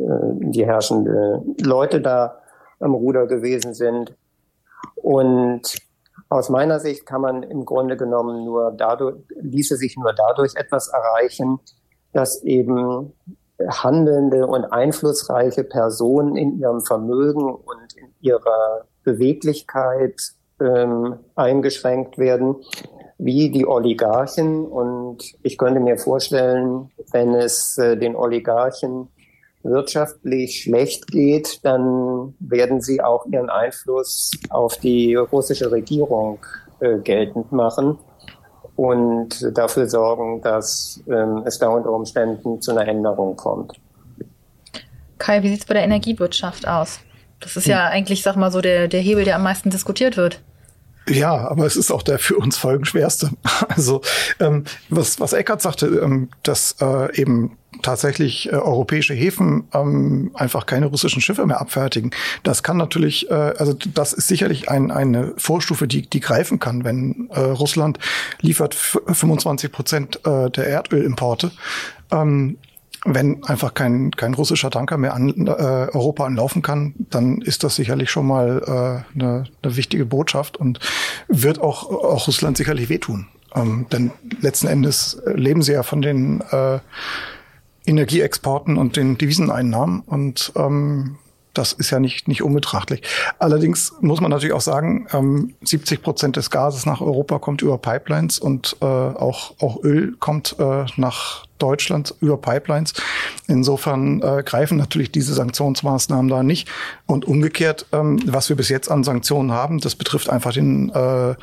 die herrschende Leute da am Ruder gewesen sind. Und aus meiner Sicht kann man im Grunde genommen nur dadurch, ließe sich nur dadurch etwas erreichen, dass eben handelnde und einflussreiche Personen in ihrem Vermögen und in ihrer Beweglichkeit ähm, eingeschränkt werden, wie die Oligarchen. Und ich könnte mir vorstellen, wenn es äh, den Oligarchen wirtschaftlich schlecht geht, dann werden sie auch ihren Einfluss auf die russische Regierung äh, geltend machen und dafür sorgen, dass ähm, es da unter Umständen zu einer Änderung kommt. Kai, wie sieht es bei der Energiewirtschaft aus? Das ist ja hm. eigentlich, sag mal so, der, der Hebel, der am meisten diskutiert wird. Ja, aber es ist auch der für uns folgenschwerste. [laughs] Also ähm, was, was Eckert sagte, ähm, dass äh, eben tatsächlich äh, europäische Häfen ähm, einfach keine russischen Schiffe mehr abfertigen. Das kann natürlich, äh, also das ist sicherlich ein, eine Vorstufe, die, die greifen kann, wenn äh, Russland liefert 25 Prozent äh, der Erdölimporte. Ähm, wenn einfach kein, kein russischer Tanker mehr an äh, Europa anlaufen kann, dann ist das sicherlich schon mal äh, eine, eine wichtige Botschaft und wird auch, auch Russland sicherlich wehtun. Ähm, denn letzten Endes leben sie ja von den äh, Energieexporten und den Deviseneinnahmen und ähm, das ist ja nicht, nicht unbetrachtlich. Allerdings muss man natürlich auch sagen, ähm, 70 Prozent des Gases nach Europa kommt über Pipelines und äh, auch, auch Öl kommt äh, nach Deutschland über Pipelines. Insofern äh, greifen natürlich diese Sanktionsmaßnahmen da nicht. Und umgekehrt, ähm, was wir bis jetzt an Sanktionen haben, das betrifft einfach den äh,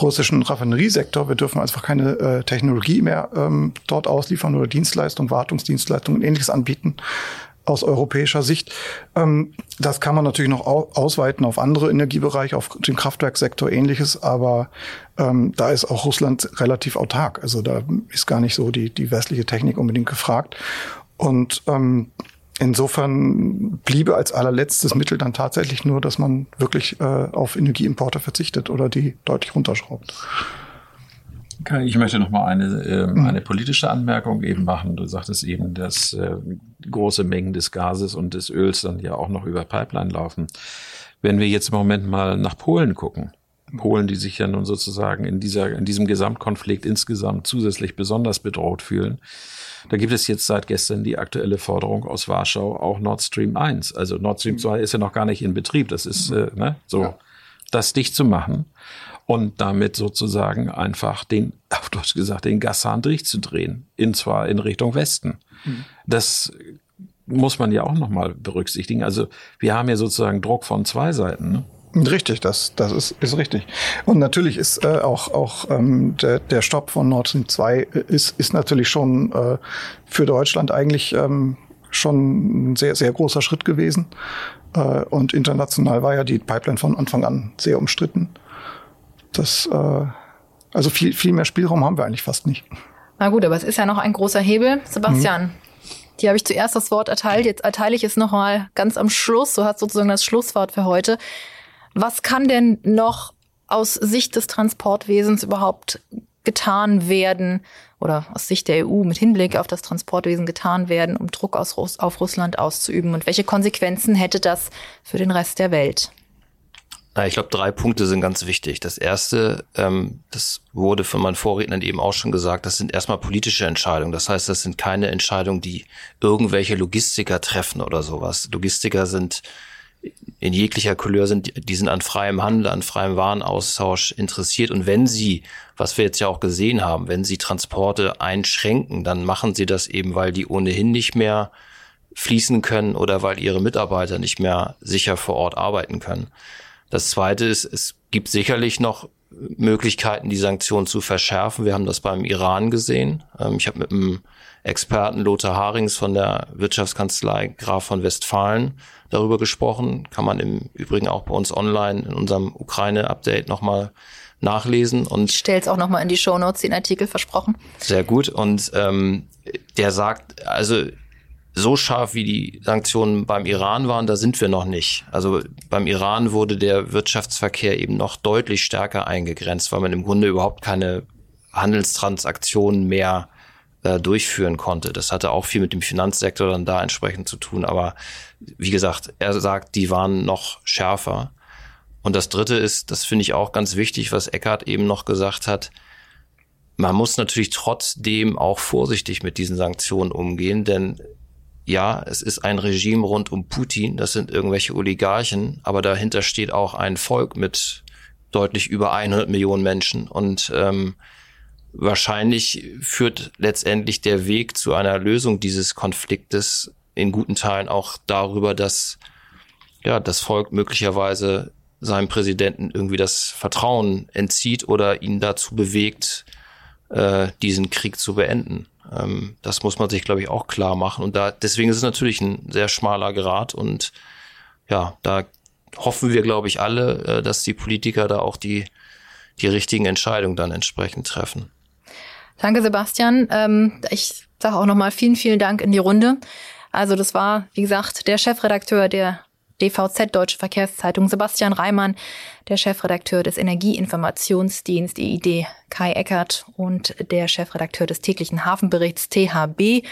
russischen Raffineriesektor. Wir dürfen einfach keine äh, Technologie mehr ähm, dort ausliefern oder Dienstleistungen, Wartungsdienstleistungen und ähnliches anbieten aus europäischer Sicht. Ähm, das kann man natürlich noch ausweiten auf andere Energiebereiche, auf den Kraftwerksektor ähnliches, aber ähm, da ist auch Russland relativ autark. Also da ist gar nicht so die, die westliche Technik unbedingt gefragt. Und ähm, insofern bliebe als allerletztes Mittel dann tatsächlich nur, dass man wirklich äh, auf Energieimporte verzichtet oder die deutlich runterschraubt. Ich möchte noch mal eine, äh, eine politische Anmerkung eben machen. Du sagtest eben, dass äh, große Mengen des Gases und des Öls dann ja auch noch über Pipeline laufen. Wenn wir jetzt im Moment mal nach Polen gucken, Polen, die sich ja nun sozusagen in dieser, in diesem Gesamtkonflikt insgesamt zusätzlich besonders bedroht fühlen, da gibt es jetzt seit gestern die aktuelle Forderung aus Warschau, auch Nord Stream 1. Also Nord Stream 2 ist ja noch gar nicht in Betrieb. Das ist, äh, ne, so, ja. das dicht zu machen und damit sozusagen einfach den, auf Deutsch gesagt, den Gashahn durchzudrehen, in zwar in Richtung Westen. Mhm. Das muss man ja auch nochmal berücksichtigen. Also wir haben ja sozusagen Druck von zwei Seiten. Ne? Richtig, das, das ist, ist richtig. Und natürlich ist äh, auch, auch ähm, der, der Stopp von Nord Stream 2 ist, ist natürlich schon äh, für Deutschland eigentlich ähm, schon ein sehr, sehr großer Schritt gewesen. Äh, und international war ja die Pipeline von Anfang an sehr umstritten. Das, äh, also viel, viel mehr Spielraum haben wir eigentlich fast nicht. Na gut, aber es ist ja noch ein großer Hebel. Sebastian, mhm. die habe ich zuerst das Wort erteilt, jetzt erteile ich es nochmal ganz am Schluss. So hat sozusagen das Schlusswort für heute. Was kann denn noch aus Sicht des Transportwesens überhaupt getan werden oder aus Sicht der EU mit Hinblick auf das Transportwesen getan werden, um Druck aus, auf Russland auszuüben? Und welche Konsequenzen hätte das für den Rest der Welt? Na, ich glaube, drei Punkte sind ganz wichtig. Das erste, ähm, das wurde von meinen Vorrednern eben auch schon gesagt, das sind erstmal politische Entscheidungen. Das heißt, das sind keine Entscheidungen, die irgendwelche Logistiker treffen oder sowas. Logistiker sind in jeglicher Couleur sind, die sind an freiem Handel, an freiem Warenaustausch interessiert. Und wenn sie, was wir jetzt ja auch gesehen haben, wenn sie Transporte einschränken, dann machen sie das eben, weil die ohnehin nicht mehr fließen können oder weil ihre Mitarbeiter nicht mehr sicher vor Ort arbeiten können. Das Zweite ist, es gibt sicherlich noch Möglichkeiten, die Sanktionen zu verschärfen. Wir haben das beim Iran gesehen. Ähm, ich habe mit einem Experten Lothar Harings von der Wirtschaftskanzlei Graf von Westfalen darüber gesprochen. Kann man im Übrigen auch bei uns online in unserem Ukraine-Update nochmal nachlesen. Und ich stelle es auch nochmal in die Show Notes, den Artikel versprochen. Sehr gut. Und ähm, der sagt, also so scharf wie die Sanktionen beim Iran waren, da sind wir noch nicht. Also beim Iran wurde der Wirtschaftsverkehr eben noch deutlich stärker eingegrenzt, weil man im Grunde überhaupt keine Handelstransaktionen mehr äh, durchführen konnte. Das hatte auch viel mit dem Finanzsektor dann da entsprechend zu tun. Aber wie gesagt, er sagt, die waren noch schärfer. Und das Dritte ist, das finde ich auch ganz wichtig, was Eckart eben noch gesagt hat, man muss natürlich trotzdem auch vorsichtig mit diesen Sanktionen umgehen, denn ja, es ist ein Regime rund um Putin, das sind irgendwelche Oligarchen, aber dahinter steht auch ein Volk mit deutlich über 100 Millionen Menschen. Und ähm, wahrscheinlich führt letztendlich der Weg zu einer Lösung dieses Konfliktes in guten Teilen auch darüber, dass ja das Volk möglicherweise seinem Präsidenten irgendwie das Vertrauen entzieht oder ihn dazu bewegt, äh, diesen Krieg zu beenden. Ähm, das muss man sich, glaube ich, auch klar machen. Und da deswegen ist es natürlich ein sehr schmaler Grad und ja, da hoffen wir, glaube ich, alle, äh, dass die Politiker da auch die die richtigen Entscheidungen dann entsprechend treffen. Danke, Sebastian. Ähm, ich sage auch nochmal vielen, vielen Dank in die Runde. Also das war, wie gesagt, der Chefredakteur der DVZ Deutsche Verkehrszeitung Sebastian Reimann, der Chefredakteur des Energieinformationsdienst EID Kai Eckert und der Chefredakteur des täglichen Hafenberichts THB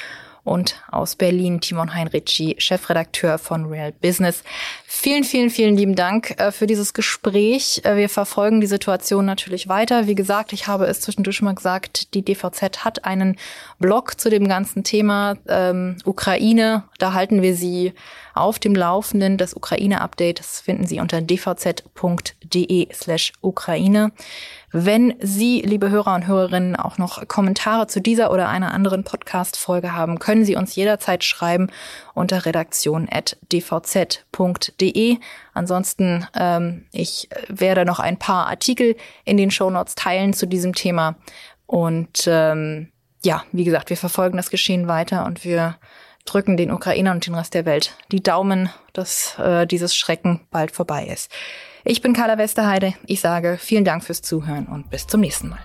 und aus Berlin Timon Heinrici, Chefredakteur von Real Business. Vielen, vielen, vielen lieben Dank äh, für dieses Gespräch. Äh, wir verfolgen die Situation natürlich weiter. Wie gesagt, ich habe es zwischendurch mal gesagt, die DVZ hat einen Blog zu dem ganzen Thema ähm, Ukraine. Da halten wir Sie auf dem Laufenden. Das Ukraine-Update, das finden Sie unter dvz.de slash Ukraine. Wenn Sie, liebe Hörer und Hörerinnen, auch noch Kommentare zu dieser oder einer anderen Podcast-Folge haben, können Sie uns jederzeit schreiben unter redaktion.dvz.de. Ansonsten, ähm, ich werde noch ein paar Artikel in den Shownotes teilen zu diesem Thema. Und ähm, ja, wie gesagt, wir verfolgen das Geschehen weiter und wir drücken den Ukrainern und den Rest der Welt die Daumen, dass äh, dieses Schrecken bald vorbei ist. Ich bin Carla Westerheide. Ich sage vielen Dank fürs Zuhören und bis zum nächsten Mal.